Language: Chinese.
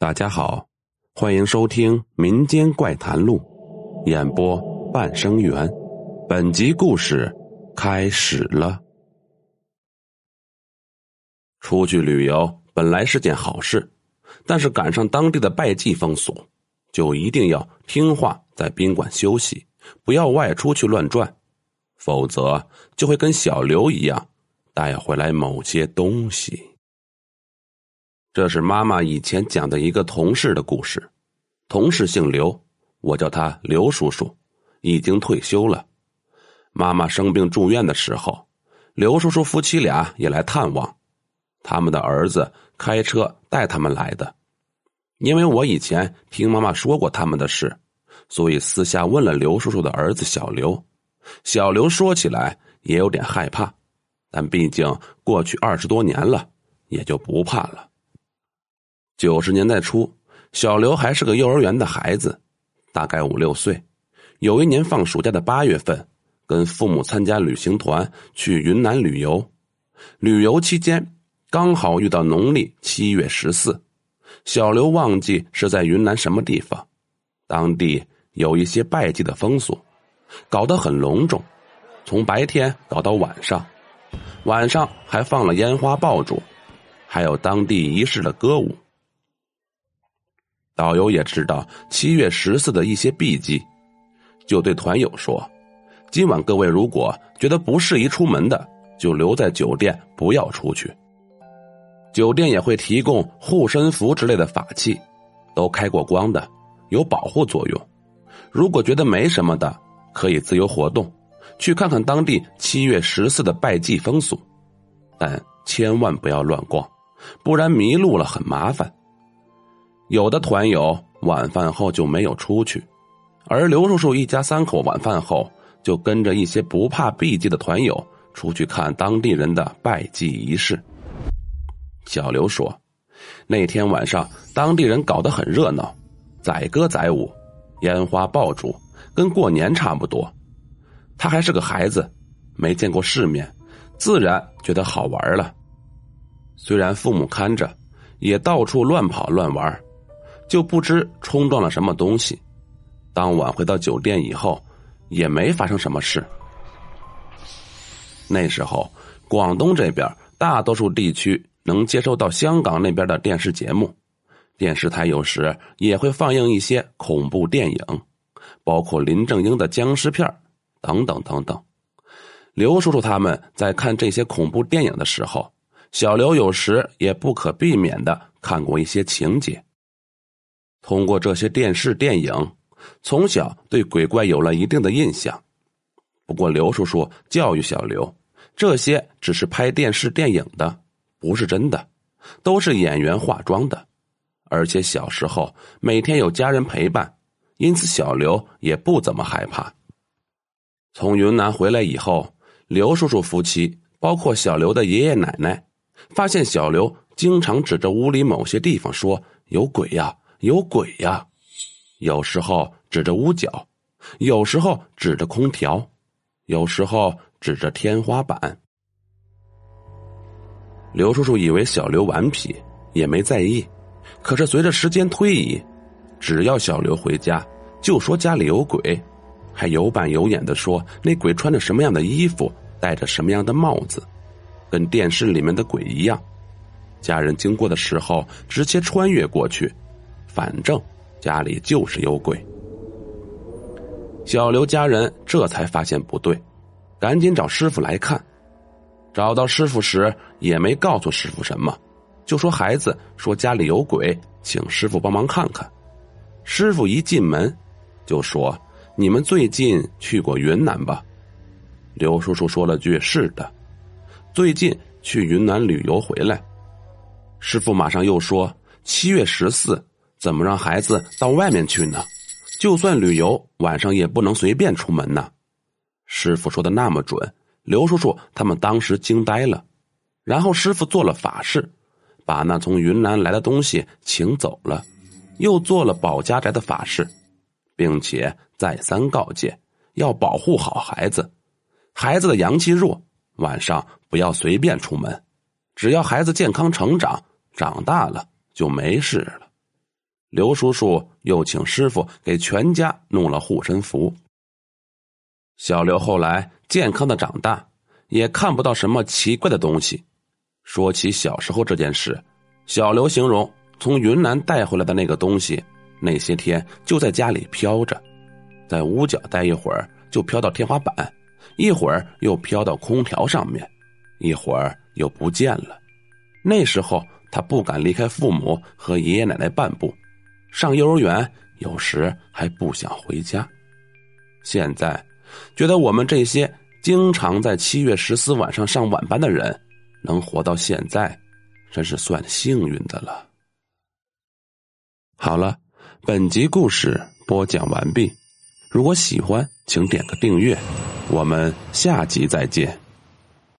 大家好，欢迎收听《民间怪谈录》，演播半生缘。本集故事开始了。出去旅游本来是件好事，但是赶上当地的拜祭风俗，就一定要听话，在宾馆休息，不要外出去乱转，否则就会跟小刘一样带回来某些东西。这是妈妈以前讲的一个同事的故事，同事姓刘，我叫他刘叔叔，已经退休了。妈妈生病住院的时候，刘叔叔夫妻俩也来探望，他们的儿子开车带他们来的。因为我以前听妈妈说过他们的事，所以私下问了刘叔叔的儿子小刘。小刘说起来也有点害怕，但毕竟过去二十多年了，也就不怕了。九十年代初，小刘还是个幼儿园的孩子，大概五六岁。有一年放暑假的八月份，跟父母参加旅行团去云南旅游。旅游期间刚好遇到农历七月十四，小刘忘记是在云南什么地方，当地有一些拜祭的风俗，搞得很隆重，从白天搞到晚上，晚上还放了烟花爆竹，还有当地仪式的歌舞。导游也知道七月十四的一些避忌，就对团友说：“今晚各位如果觉得不适宜出门的，就留在酒店，不要出去。酒店也会提供护身符之类的法器，都开过光的，有保护作用。如果觉得没什么的，可以自由活动，去看看当地七月十四的拜祭风俗，但千万不要乱逛，不然迷路了很麻烦。”有的团友晚饭后就没有出去，而刘叔叔一家三口晚饭后就跟着一些不怕避忌的团友出去看当地人的拜祭仪式。小刘说，那天晚上当地人搞得很热闹，载歌载舞，烟花爆竹，跟过年差不多。他还是个孩子，没见过世面，自然觉得好玩了。虽然父母看着，也到处乱跑乱玩。就不知冲撞了什么东西，当晚回到酒店以后，也没发生什么事。那时候，广东这边大多数地区能接收到香港那边的电视节目，电视台有时也会放映一些恐怖电影，包括林正英的僵尸片等等等等。刘叔叔他们在看这些恐怖电影的时候，小刘有时也不可避免的看过一些情节。通过这些电视电影，从小对鬼怪有了一定的印象。不过刘叔叔教育小刘，这些只是拍电视电影的，不是真的，都是演员化妆的。而且小时候每天有家人陪伴，因此小刘也不怎么害怕。从云南回来以后，刘叔叔夫妻，包括小刘的爷爷奶奶，发现小刘经常指着屋里某些地方说：“有鬼呀！”有鬼呀！有时候指着屋角，有时候指着空调，有时候指着天花板。刘叔叔以为小刘顽皮，也没在意。可是随着时间推移，只要小刘回家，就说家里有鬼，还有板有眼的说那鬼穿着什么样的衣服，戴着什么样的帽子，跟电视里面的鬼一样。家人经过的时候，直接穿越过去。反正家里就是有鬼。小刘家人这才发现不对，赶紧找师傅来看。找到师傅时，也没告诉师傅什么，就说孩子说家里有鬼，请师傅帮忙看看。师傅一进门就说：“你们最近去过云南吧？”刘叔叔说了句：“是的，最近去云南旅游回来。”师傅马上又说：“七月十四。”怎么让孩子到外面去呢？就算旅游，晚上也不能随便出门呢。师傅说的那么准，刘叔叔他们当时惊呆了。然后师傅做了法事，把那从云南来的东西请走了，又做了保家宅的法事，并且再三告诫要保护好孩子。孩子的阳气弱，晚上不要随便出门。只要孩子健康成长，长大了就没事了。刘叔叔又请师傅给全家弄了护身符。小刘后来健康的长大，也看不到什么奇怪的东西。说起小时候这件事，小刘形容从云南带回来的那个东西，那些天就在家里飘着，在屋角待一会儿就飘到天花板，一会儿又飘到空调上面，一会儿又不见了。那时候他不敢离开父母和爷爷奶奶半步，上幼儿园有时还不想回家。现在。觉得我们这些经常在七月十四晚上上晚班的人，能活到现在，真是算幸运的了。好了，本集故事播讲完毕。如果喜欢，请点个订阅。我们下集再见。